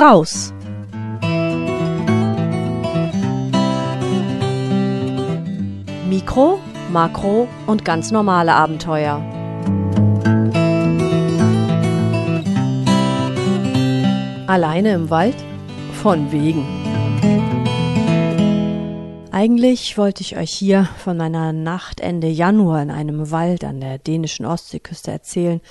raus. Mikro, Makro und ganz normale Abenteuer. Alleine im Wald? Von wegen. Eigentlich wollte ich euch hier von meiner Nacht Ende Januar in einem Wald an der dänischen Ostseeküste erzählen,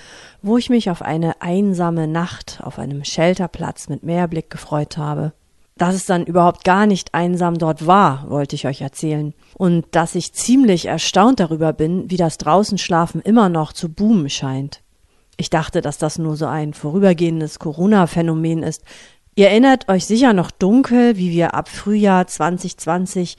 wo ich mich auf eine einsame Nacht auf einem Shelterplatz mit Meerblick gefreut habe. Dass es dann überhaupt gar nicht einsam dort war, wollte ich euch erzählen. Und dass ich ziemlich erstaunt darüber bin, wie das Draußenschlafen immer noch zu boomen scheint. Ich dachte, dass das nur so ein vorübergehendes Corona-Phänomen ist, Ihr erinnert euch sicher noch dunkel, wie wir ab Frühjahr 2020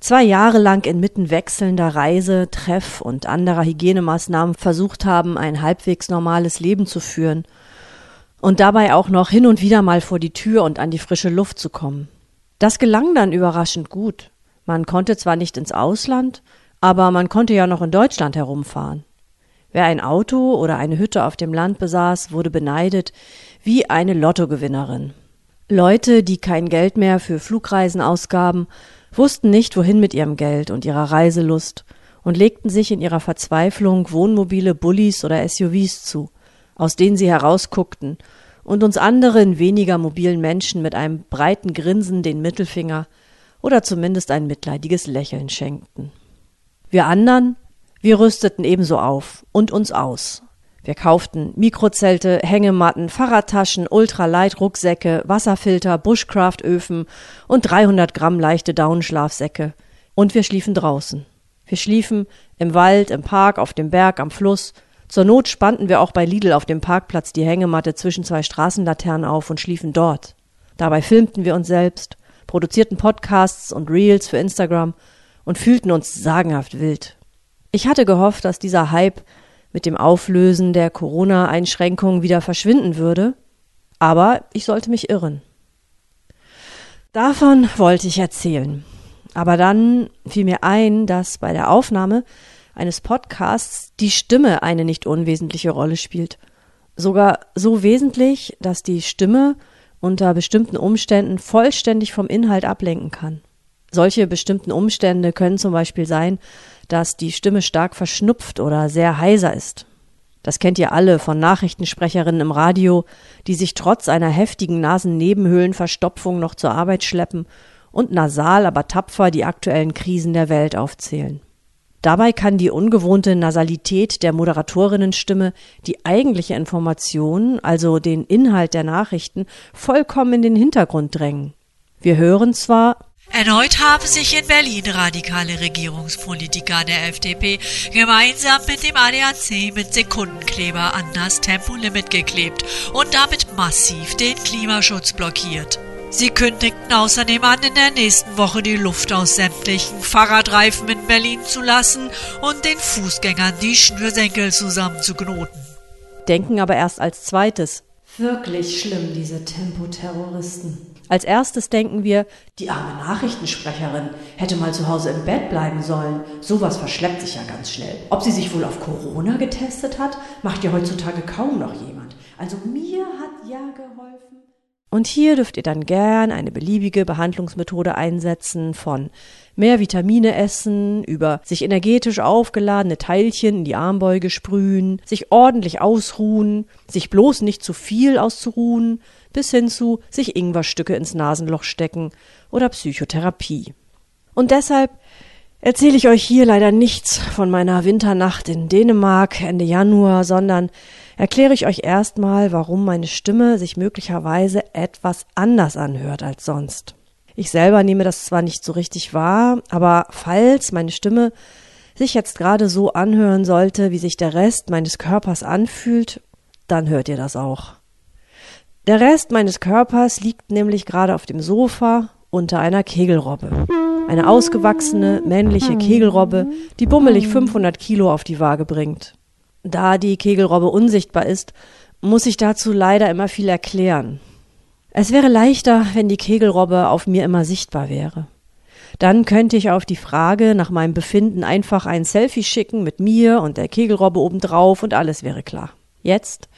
zwei Jahre lang inmitten wechselnder Reise, Treff und anderer Hygienemaßnahmen versucht haben, ein halbwegs normales Leben zu führen und dabei auch noch hin und wieder mal vor die Tür und an die frische Luft zu kommen. Das gelang dann überraschend gut. Man konnte zwar nicht ins Ausland, aber man konnte ja noch in Deutschland herumfahren. Wer ein Auto oder eine Hütte auf dem Land besaß, wurde beneidet wie eine Lottogewinnerin. Leute, die kein Geld mehr für Flugreisen ausgaben, wussten nicht, wohin mit ihrem Geld und ihrer Reiselust und legten sich in ihrer Verzweiflung Wohnmobile, Bullis oder SUVs zu, aus denen sie herausguckten und uns anderen weniger mobilen Menschen mit einem breiten Grinsen den Mittelfinger oder zumindest ein mitleidiges Lächeln schenkten. Wir anderen, wir rüsteten ebenso auf und uns aus wir kauften Mikrozelte, Hängematten, Fahrradtaschen, Ultralight-Rucksäcke, Wasserfilter, Bushcraft-Öfen und 300 Gramm leichte Daunenschlafsäcke. Und wir schliefen draußen. Wir schliefen im Wald, im Park, auf dem Berg, am Fluss. Zur Not spannten wir auch bei Lidl auf dem Parkplatz die Hängematte zwischen zwei Straßenlaternen auf und schliefen dort. Dabei filmten wir uns selbst, produzierten Podcasts und Reels für Instagram und fühlten uns sagenhaft wild. Ich hatte gehofft, dass dieser Hype mit dem Auflösen der Corona-Einschränkungen wieder verschwinden würde, aber ich sollte mich irren. Davon wollte ich erzählen. Aber dann fiel mir ein, dass bei der Aufnahme eines Podcasts die Stimme eine nicht unwesentliche Rolle spielt. Sogar so wesentlich, dass die Stimme unter bestimmten Umständen vollständig vom Inhalt ablenken kann. Solche bestimmten Umstände können zum Beispiel sein, dass die Stimme stark verschnupft oder sehr heiser ist. Das kennt ihr alle von Nachrichtensprecherinnen im Radio, die sich trotz einer heftigen Nasennebenhöhlenverstopfung noch zur Arbeit schleppen und nasal, aber tapfer die aktuellen Krisen der Welt aufzählen. Dabei kann die ungewohnte Nasalität der Moderatorinnenstimme die eigentliche Information, also den Inhalt der Nachrichten, vollkommen in den Hintergrund drängen. Wir hören zwar Erneut haben sich in Berlin radikale Regierungspolitiker der FDP gemeinsam mit dem ADAC mit Sekundenkleber an das Tempolimit geklebt und damit massiv den Klimaschutz blockiert. Sie kündigten außerdem an, in der nächsten Woche die Luft aus sämtlichen Fahrradreifen in Berlin zu lassen und den Fußgängern die Schnürsenkel zusammenzuknoten. Denken aber erst als zweites. Wirklich schlimm, diese Tempoterroristen. Als erstes denken wir, die arme Nachrichtensprecherin hätte mal zu Hause im Bett bleiben sollen. Sowas verschleppt sich ja ganz schnell. Ob sie sich wohl auf Corona getestet hat, macht ja heutzutage kaum noch jemand. Also mir hat ja geholfen. Und hier dürft ihr dann gern eine beliebige Behandlungsmethode einsetzen von mehr Vitamine essen, über sich energetisch aufgeladene Teilchen in die Armbeuge sprühen, sich ordentlich ausruhen, sich bloß nicht zu viel auszuruhen, bis hin zu sich Ingwerstücke ins Nasenloch stecken oder Psychotherapie. Und deshalb erzähle ich euch hier leider nichts von meiner Winternacht in Dänemark Ende Januar, sondern erkläre ich euch erstmal, warum meine Stimme sich möglicherweise etwas anders anhört als sonst. Ich selber nehme das zwar nicht so richtig wahr, aber falls meine Stimme sich jetzt gerade so anhören sollte, wie sich der Rest meines Körpers anfühlt, dann hört ihr das auch. Der Rest meines Körpers liegt nämlich gerade auf dem Sofa unter einer Kegelrobbe. Eine ausgewachsene, männliche Kegelrobbe, die bummelig 500 Kilo auf die Waage bringt. Da die Kegelrobbe unsichtbar ist, muss ich dazu leider immer viel erklären. Es wäre leichter, wenn die Kegelrobbe auf mir immer sichtbar wäre. Dann könnte ich auf die Frage nach meinem Befinden einfach ein Selfie schicken mit mir und der Kegelrobbe obendrauf und alles wäre klar. Jetzt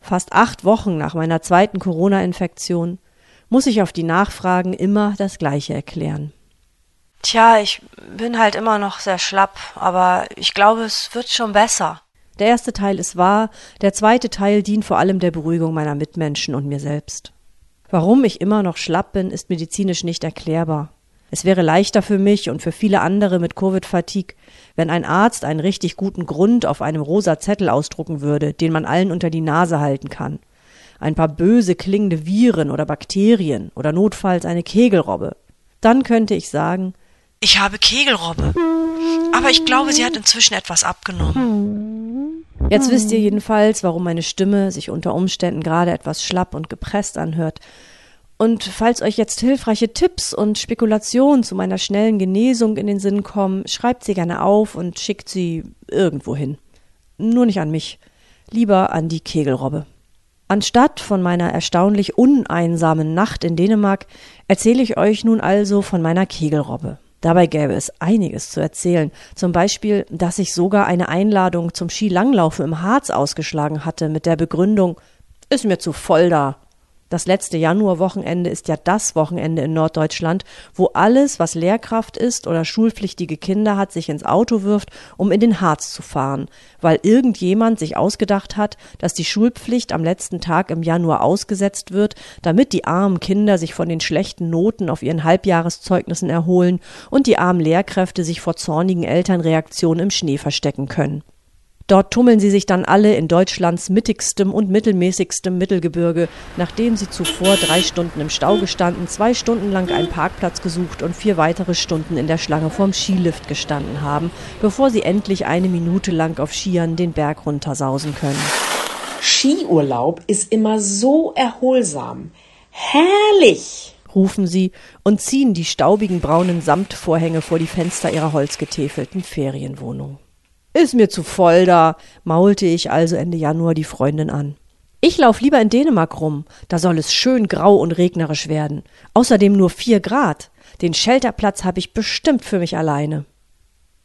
Fast acht Wochen nach meiner zweiten Corona-Infektion muss ich auf die Nachfragen immer das Gleiche erklären. Tja, ich bin halt immer noch sehr schlapp, aber ich glaube, es wird schon besser. Der erste Teil ist wahr, der zweite Teil dient vor allem der Beruhigung meiner Mitmenschen und mir selbst. Warum ich immer noch schlapp bin, ist medizinisch nicht erklärbar. Es wäre leichter für mich und für viele andere mit Covid-Fatigue, wenn ein Arzt einen richtig guten Grund auf einem rosa Zettel ausdrucken würde, den man allen unter die Nase halten kann. Ein paar böse klingende Viren oder Bakterien oder notfalls eine Kegelrobbe. Dann könnte ich sagen, ich habe Kegelrobbe. Aber ich glaube, sie hat inzwischen etwas abgenommen. Jetzt wisst ihr jedenfalls, warum meine Stimme sich unter Umständen gerade etwas schlapp und gepresst anhört. Und falls euch jetzt hilfreiche Tipps und Spekulationen zu meiner schnellen Genesung in den Sinn kommen, schreibt sie gerne auf und schickt sie irgendwo hin. Nur nicht an mich. Lieber an die Kegelrobbe. Anstatt von meiner erstaunlich uneinsamen Nacht in Dänemark erzähle ich euch nun also von meiner Kegelrobbe. Dabei gäbe es einiges zu erzählen. Zum Beispiel, dass ich sogar eine Einladung zum Skilanglaufen im Harz ausgeschlagen hatte mit der Begründung, ist mir zu voll da. Das letzte Januarwochenende ist ja das Wochenende in Norddeutschland, wo alles, was Lehrkraft ist oder schulpflichtige Kinder hat, sich ins Auto wirft, um in den Harz zu fahren, weil irgendjemand sich ausgedacht hat, dass die Schulpflicht am letzten Tag im Januar ausgesetzt wird, damit die armen Kinder sich von den schlechten Noten auf ihren Halbjahreszeugnissen erholen und die armen Lehrkräfte sich vor zornigen Elternreaktionen im Schnee verstecken können. Dort tummeln sie sich dann alle in Deutschlands mittigstem und mittelmäßigstem Mittelgebirge, nachdem sie zuvor drei Stunden im Stau gestanden, zwei Stunden lang einen Parkplatz gesucht und vier weitere Stunden in der Schlange vorm Skilift gestanden haben, bevor sie endlich eine Minute lang auf Skiern den Berg runtersausen können. Skiurlaub ist immer so erholsam. Herrlich! rufen sie und ziehen die staubigen braunen Samtvorhänge vor die Fenster ihrer holzgetäfelten Ferienwohnung. Ist mir zu voll da, maulte ich also Ende Januar die Freundin an. Ich lauf lieber in Dänemark rum, da soll es schön grau und regnerisch werden. Außerdem nur vier Grad. Den Shelterplatz habe ich bestimmt für mich alleine.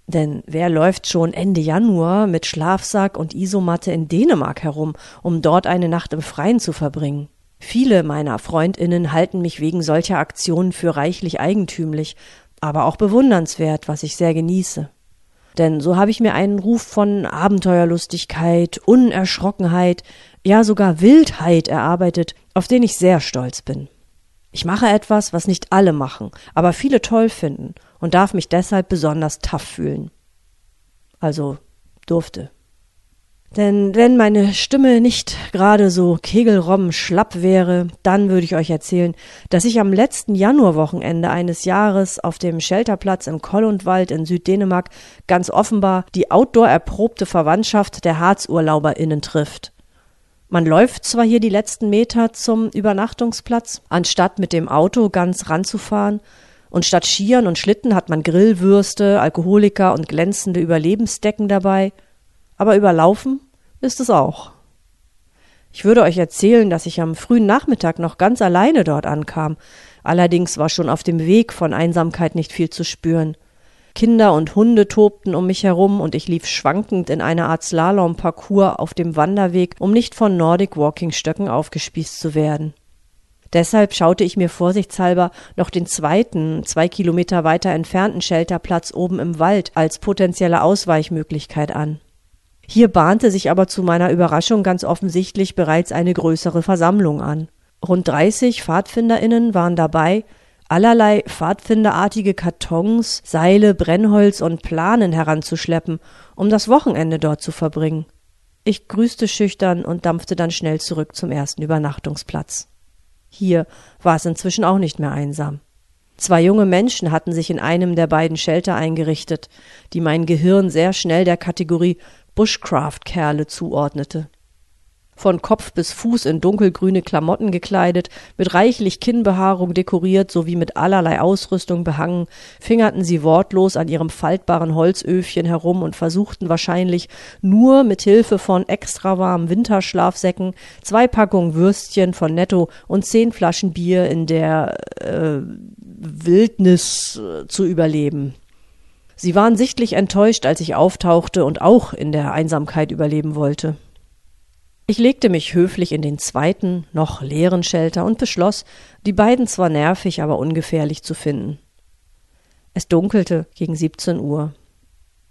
Denn wer läuft schon Ende Januar mit Schlafsack und Isomatte in Dänemark herum, um dort eine Nacht im Freien zu verbringen? Viele meiner Freundinnen halten mich wegen solcher Aktionen für reichlich eigentümlich, aber auch bewundernswert, was ich sehr genieße. Denn so habe ich mir einen Ruf von Abenteuerlustigkeit, Unerschrockenheit, ja sogar Wildheit erarbeitet, auf den ich sehr stolz bin. Ich mache etwas, was nicht alle machen, aber viele toll finden und darf mich deshalb besonders tough fühlen. Also durfte. Denn wenn meine Stimme nicht gerade so kegelrobben schlapp wäre, dann würde ich euch erzählen, dass ich am letzten Januarwochenende eines Jahres auf dem Shelterplatz im Kollundwald in Süddänemark ganz offenbar die outdoor erprobte Verwandtschaft der HarzurlauberInnen trifft. Man läuft zwar hier die letzten Meter zum Übernachtungsplatz, anstatt mit dem Auto ganz ranzufahren, und statt Skiern und Schlitten hat man Grillwürste, Alkoholiker und glänzende Überlebensdecken dabei – aber überlaufen ist es auch. Ich würde euch erzählen, dass ich am frühen Nachmittag noch ganz alleine dort ankam. Allerdings war schon auf dem Weg von Einsamkeit nicht viel zu spüren. Kinder und Hunde tobten um mich herum und ich lief schwankend in eine Art Slalom-Parcours auf dem Wanderweg, um nicht von Nordic Walking Stöcken aufgespießt zu werden. Deshalb schaute ich mir vorsichtshalber noch den zweiten, zwei Kilometer weiter entfernten Shelterplatz oben im Wald als potenzielle Ausweichmöglichkeit an. Hier bahnte sich aber zu meiner Überraschung ganz offensichtlich bereits eine größere Versammlung an. Rund 30 PfadfinderInnen waren dabei, allerlei pfadfinderartige Kartons, Seile, Brennholz und Planen heranzuschleppen, um das Wochenende dort zu verbringen. Ich grüßte schüchtern und dampfte dann schnell zurück zum ersten Übernachtungsplatz. Hier war es inzwischen auch nicht mehr einsam. Zwei junge Menschen hatten sich in einem der beiden Shelter eingerichtet, die mein Gehirn sehr schnell der Kategorie Bushcraft-Kerle zuordnete. Von Kopf bis Fuß in dunkelgrüne Klamotten gekleidet, mit reichlich Kinnbehaarung dekoriert sowie mit allerlei Ausrüstung behangen, fingerten sie wortlos an ihrem faltbaren Holzöfchen herum und versuchten wahrscheinlich nur mit Hilfe von extra warmen Winterschlafsäcken, zwei Packungen Würstchen von Netto und zehn Flaschen Bier in der äh, Wildnis äh, zu überleben. Sie waren sichtlich enttäuscht, als ich auftauchte und auch in der Einsamkeit überleben wollte. Ich legte mich höflich in den zweiten, noch leeren Shelter und beschloss, die beiden zwar nervig, aber ungefährlich zu finden. Es dunkelte gegen 17 Uhr.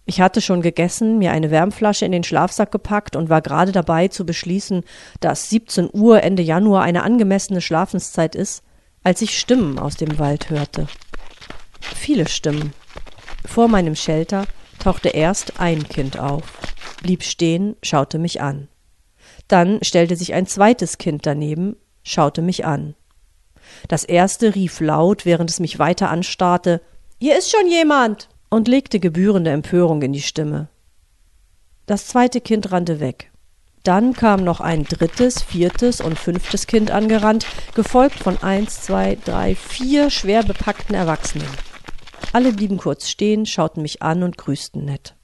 Ich hatte schon gegessen, mir eine Wärmflasche in den Schlafsack gepackt und war gerade dabei zu beschließen, dass 17 Uhr Ende Januar eine angemessene Schlafenszeit ist, als ich Stimmen aus dem Wald hörte. Viele Stimmen. Vor meinem Shelter tauchte erst ein Kind auf, blieb stehen, schaute mich an. Dann stellte sich ein zweites Kind daneben, schaute mich an. Das erste rief laut, während es mich weiter anstarrte Hier ist schon jemand und legte gebührende Empörung in die Stimme. Das zweite Kind rannte weg. Dann kam noch ein drittes, viertes und fünftes Kind angerannt, gefolgt von eins, zwei, drei, vier schwer bepackten Erwachsenen. Alle blieben kurz stehen, schauten mich an und grüßten nett.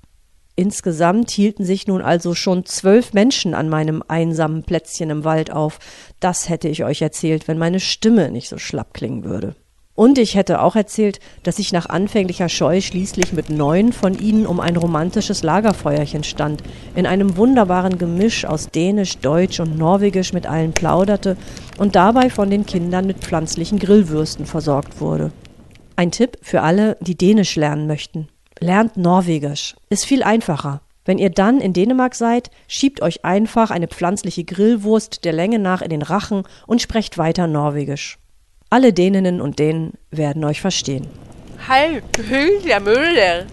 Insgesamt hielten sich nun also schon zwölf Menschen an meinem einsamen Plätzchen im Wald auf. Das hätte ich euch erzählt, wenn meine Stimme nicht so schlapp klingen würde. Und ich hätte auch erzählt, dass ich nach anfänglicher Scheu schließlich mit neun von ihnen um ein romantisches Lagerfeuerchen stand, in einem wunderbaren Gemisch aus Dänisch, Deutsch und Norwegisch mit allen plauderte und dabei von den Kindern mit pflanzlichen Grillwürsten versorgt wurde. Ein Tipp für alle, die Dänisch lernen möchten. Lernt Norwegisch. Ist viel einfacher. Wenn ihr dann in Dänemark seid, schiebt euch einfach eine pflanzliche Grillwurst der Länge nach in den Rachen und sprecht weiter Norwegisch. Alle Däninnen und Dänen werden euch verstehen. Hej, hyggelige Müller.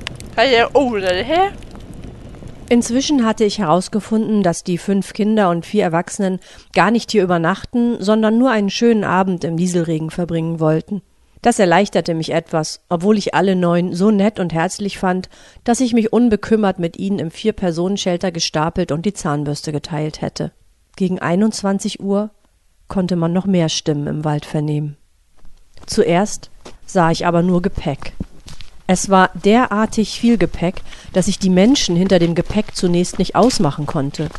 Inzwischen hatte ich herausgefunden, dass die fünf Kinder und vier Erwachsenen gar nicht hier übernachten, sondern nur einen schönen Abend im Nieselregen verbringen wollten. Das erleichterte mich etwas, obwohl ich alle neun so nett und herzlich fand, dass ich mich unbekümmert mit ihnen im Vier-Personen-Shelter gestapelt und die Zahnbürste geteilt hätte. Gegen 21 Uhr konnte man noch mehr Stimmen im Wald vernehmen. Zuerst sah ich aber nur Gepäck. Es war derartig viel Gepäck, dass ich die Menschen hinter dem Gepäck zunächst nicht ausmachen konnte.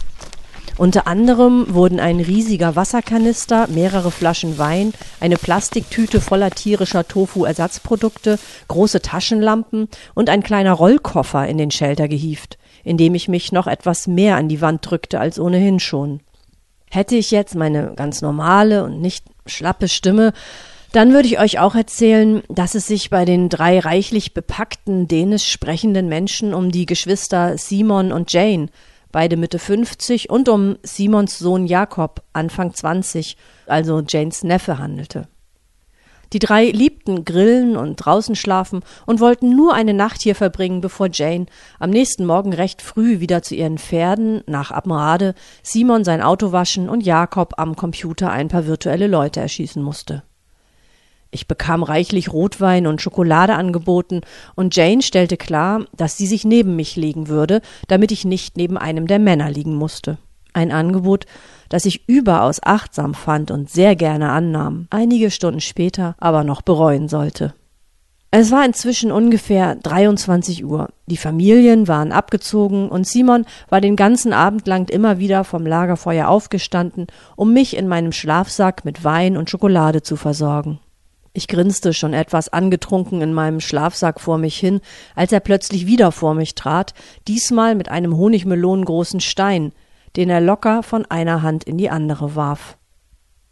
Unter anderem wurden ein riesiger Wasserkanister, mehrere Flaschen Wein, eine Plastiktüte voller tierischer Tofu-Ersatzprodukte, große Taschenlampen und ein kleiner Rollkoffer in den Shelter gehieft, indem ich mich noch etwas mehr an die Wand drückte als ohnehin schon. Hätte ich jetzt meine ganz normale und nicht schlappe Stimme, dann würde ich euch auch erzählen, dass es sich bei den drei reichlich bepackten dänisch sprechenden Menschen um die Geschwister Simon und Jane beide Mitte 50, und um Simons Sohn Jakob, Anfang 20, also Janes Neffe, handelte. Die drei liebten Grillen und draußen schlafen und wollten nur eine Nacht hier verbringen, bevor Jane am nächsten Morgen recht früh wieder zu ihren Pferden nach Abmrade, Simon sein Auto waschen und Jakob am Computer ein paar virtuelle Leute erschießen musste. Ich bekam reichlich Rotwein und Schokolade angeboten, und Jane stellte klar, dass sie sich neben mich legen würde, damit ich nicht neben einem der Männer liegen musste. Ein Angebot, das ich überaus achtsam fand und sehr gerne annahm, einige Stunden später aber noch bereuen sollte. Es war inzwischen ungefähr 23 Uhr. Die Familien waren abgezogen und Simon war den ganzen Abend lang immer wieder vom Lagerfeuer aufgestanden, um mich in meinem Schlafsack mit Wein und Schokolade zu versorgen. Ich grinste schon etwas angetrunken in meinem Schlafsack vor mich hin, als er plötzlich wieder vor mich trat, diesmal mit einem honigmelonengroßen Stein, den er locker von einer Hand in die andere warf.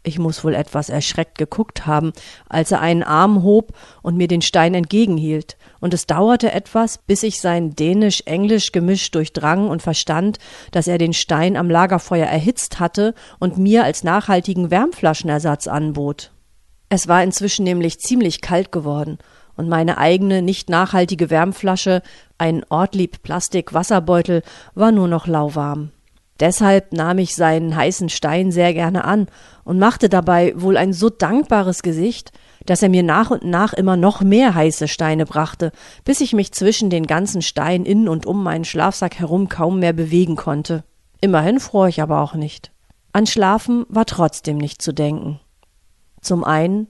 Ich muss wohl etwas erschreckt geguckt haben, als er einen Arm hob und mir den Stein entgegenhielt, und es dauerte etwas, bis ich sein dänisch-englisch Gemisch durchdrang und verstand, dass er den Stein am Lagerfeuer erhitzt hatte und mir als nachhaltigen Wärmflaschenersatz anbot. Es war inzwischen nämlich ziemlich kalt geworden und meine eigene nicht nachhaltige Wärmflasche, ein Ortlieb Plastik Wasserbeutel, war nur noch lauwarm. Deshalb nahm ich seinen heißen Stein sehr gerne an und machte dabei wohl ein so dankbares Gesicht, dass er mir nach und nach immer noch mehr heiße Steine brachte, bis ich mich zwischen den ganzen Steinen in und um meinen Schlafsack herum kaum mehr bewegen konnte. Immerhin fror ich aber auch nicht. An Schlafen war trotzdem nicht zu denken. Zum einen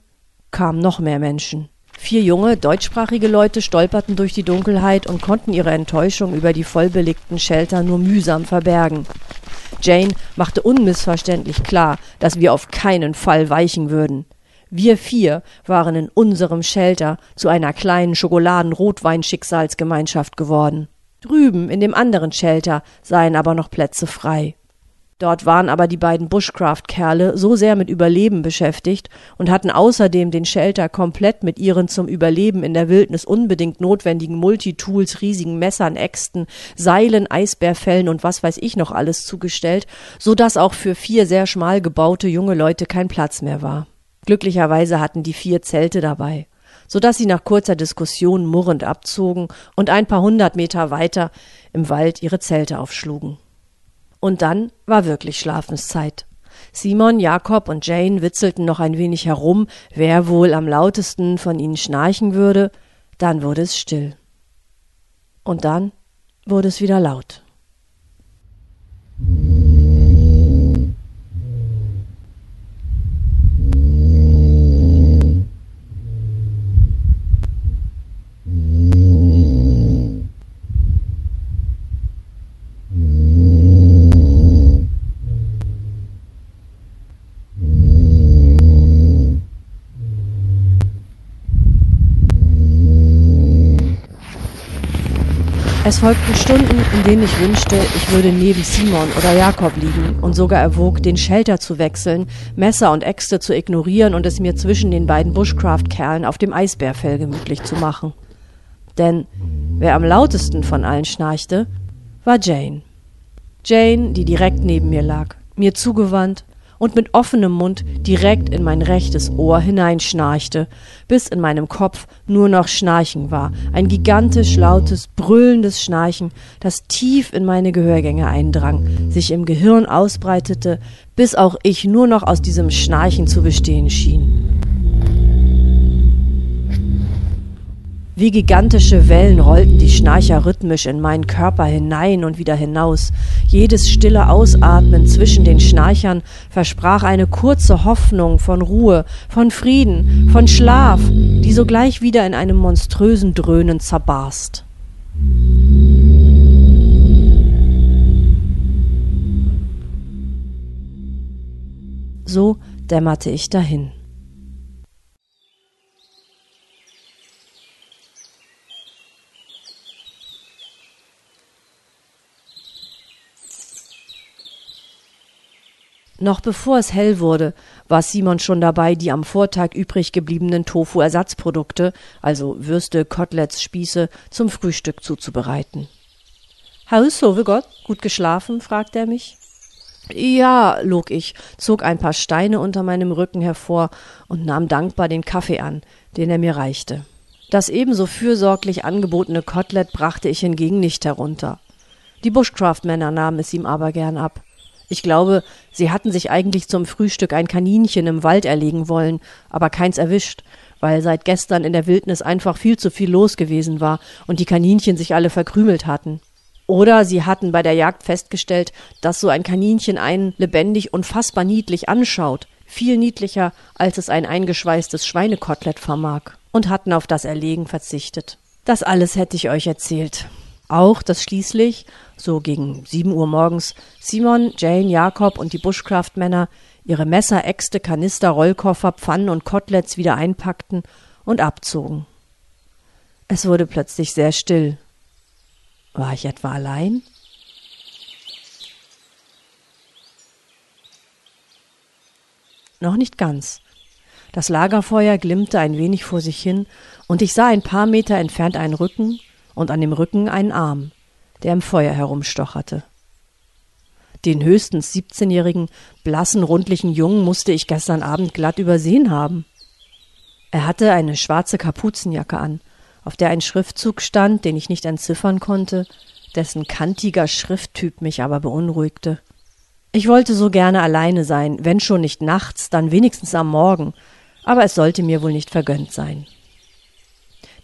kamen noch mehr Menschen. Vier junge, deutschsprachige Leute stolperten durch die Dunkelheit und konnten ihre Enttäuschung über die vollbelegten Shelter nur mühsam verbergen. Jane machte unmissverständlich klar, dass wir auf keinen Fall weichen würden. Wir vier waren in unserem Shelter zu einer kleinen Schokoladen-Rotwein-Schicksalsgemeinschaft geworden. Drüben in dem anderen Shelter seien aber noch Plätze frei. Dort waren aber die beiden Bushcraft-Kerle so sehr mit Überleben beschäftigt und hatten außerdem den Shelter komplett mit ihren zum Überleben in der Wildnis unbedingt notwendigen Multitools, riesigen Messern, Äxten, Seilen, Eisbärfällen und was weiß ich noch alles zugestellt, so dass auch für vier sehr schmal gebaute junge Leute kein Platz mehr war. Glücklicherweise hatten die vier Zelte dabei, so dass sie nach kurzer Diskussion murrend abzogen und ein paar hundert Meter weiter im Wald ihre Zelte aufschlugen. Und dann war wirklich Schlafenszeit. Simon, Jakob und Jane witzelten noch ein wenig herum, wer wohl am lautesten von ihnen schnarchen würde, dann wurde es still. Und dann wurde es wieder laut. Es folgten Stunden, in denen ich wünschte, ich würde neben Simon oder Jakob liegen und sogar erwog, den Shelter zu wechseln, Messer und Äxte zu ignorieren und es mir zwischen den beiden Bushcraft-Kerlen auf dem Eisbärfell gemütlich zu machen. Denn wer am lautesten von allen schnarchte, war Jane. Jane, die direkt neben mir lag, mir zugewandt, und mit offenem Mund direkt in mein rechtes Ohr hineinschnarchte, bis in meinem Kopf nur noch Schnarchen war, ein gigantisch lautes, brüllendes Schnarchen, das tief in meine Gehörgänge eindrang, sich im Gehirn ausbreitete, bis auch ich nur noch aus diesem Schnarchen zu bestehen schien. Wie gigantische Wellen rollten die Schnarcher rhythmisch in meinen Körper hinein und wieder hinaus. Jedes stille Ausatmen zwischen den Schnarchern versprach eine kurze Hoffnung von Ruhe, von Frieden, von Schlaf, die sogleich wieder in einem monströsen Dröhnen zerbarst. So dämmerte ich dahin. Noch bevor es hell wurde, war Simon schon dabei, die am Vortag übrig gebliebenen Tofu-Ersatzprodukte, also Würste, Koteletts, Spieße, zum Frühstück zuzubereiten. Haus, so Gott, gut geschlafen? fragte er mich. Ja, log ich, zog ein paar Steine unter meinem Rücken hervor und nahm dankbar den Kaffee an, den er mir reichte. Das ebenso fürsorglich angebotene Kotelett brachte ich hingegen nicht herunter. Die Bushcraft-Männer nahmen es ihm aber gern ab. Ich glaube, sie hatten sich eigentlich zum Frühstück ein Kaninchen im Wald erlegen wollen, aber keins erwischt, weil seit gestern in der Wildnis einfach viel zu viel los gewesen war und die Kaninchen sich alle verkrümelt hatten. Oder sie hatten bei der Jagd festgestellt, dass so ein Kaninchen einen lebendig unfassbar niedlich anschaut, viel niedlicher, als es ein eingeschweißtes Schweinekotelett vermag, und hatten auf das Erlegen verzichtet. Das alles hätte ich euch erzählt. Auch, dass schließlich, so gegen sieben Uhr morgens, Simon, Jane, Jakob und die Bushcraft-Männer ihre Messer, Äxte, Kanister, Rollkoffer, Pfannen und Koteletts wieder einpackten und abzogen. Es wurde plötzlich sehr still. War ich etwa allein? Noch nicht ganz. Das Lagerfeuer glimmte ein wenig vor sich hin, und ich sah ein paar Meter entfernt einen Rücken und an dem Rücken einen Arm, der im Feuer herumstocherte. Den höchstens siebzehnjährigen, blassen, rundlichen Jungen musste ich gestern Abend glatt übersehen haben. Er hatte eine schwarze Kapuzenjacke an, auf der ein Schriftzug stand, den ich nicht entziffern konnte, dessen kantiger Schrifttyp mich aber beunruhigte. Ich wollte so gerne alleine sein, wenn schon nicht nachts, dann wenigstens am Morgen, aber es sollte mir wohl nicht vergönnt sein.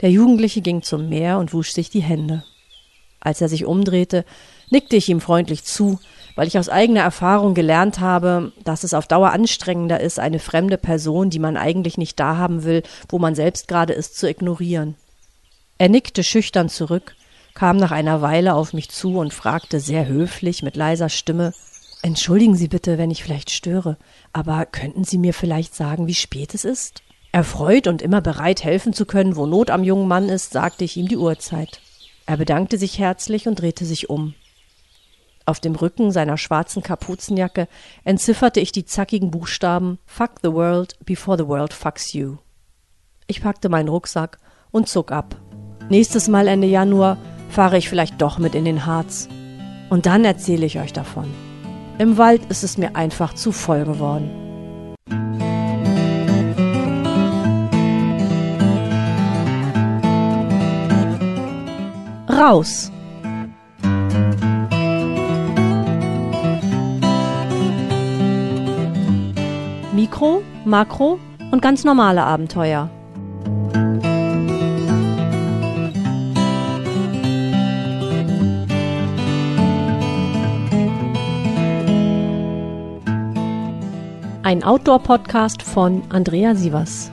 Der Jugendliche ging zum Meer und wusch sich die Hände. Als er sich umdrehte, nickte ich ihm freundlich zu, weil ich aus eigener Erfahrung gelernt habe, dass es auf Dauer anstrengender ist, eine fremde Person, die man eigentlich nicht da haben will, wo man selbst gerade ist, zu ignorieren. Er nickte schüchtern zurück, kam nach einer Weile auf mich zu und fragte sehr höflich mit leiser Stimme Entschuldigen Sie bitte, wenn ich vielleicht störe, aber könnten Sie mir vielleicht sagen, wie spät es ist? Erfreut und immer bereit, helfen zu können, wo Not am jungen Mann ist, sagte ich ihm die Uhrzeit. Er bedankte sich herzlich und drehte sich um. Auf dem Rücken seiner schwarzen Kapuzenjacke entzifferte ich die zackigen Buchstaben Fuck the world before the world fucks you. Ich packte meinen Rucksack und zog ab. Nächstes Mal Ende Januar fahre ich vielleicht doch mit in den Harz. Und dann erzähle ich euch davon. Im Wald ist es mir einfach zu voll geworden. Raus! Mikro, Makro und ganz normale Abenteuer. Ein Outdoor-Podcast von Andrea Sievers.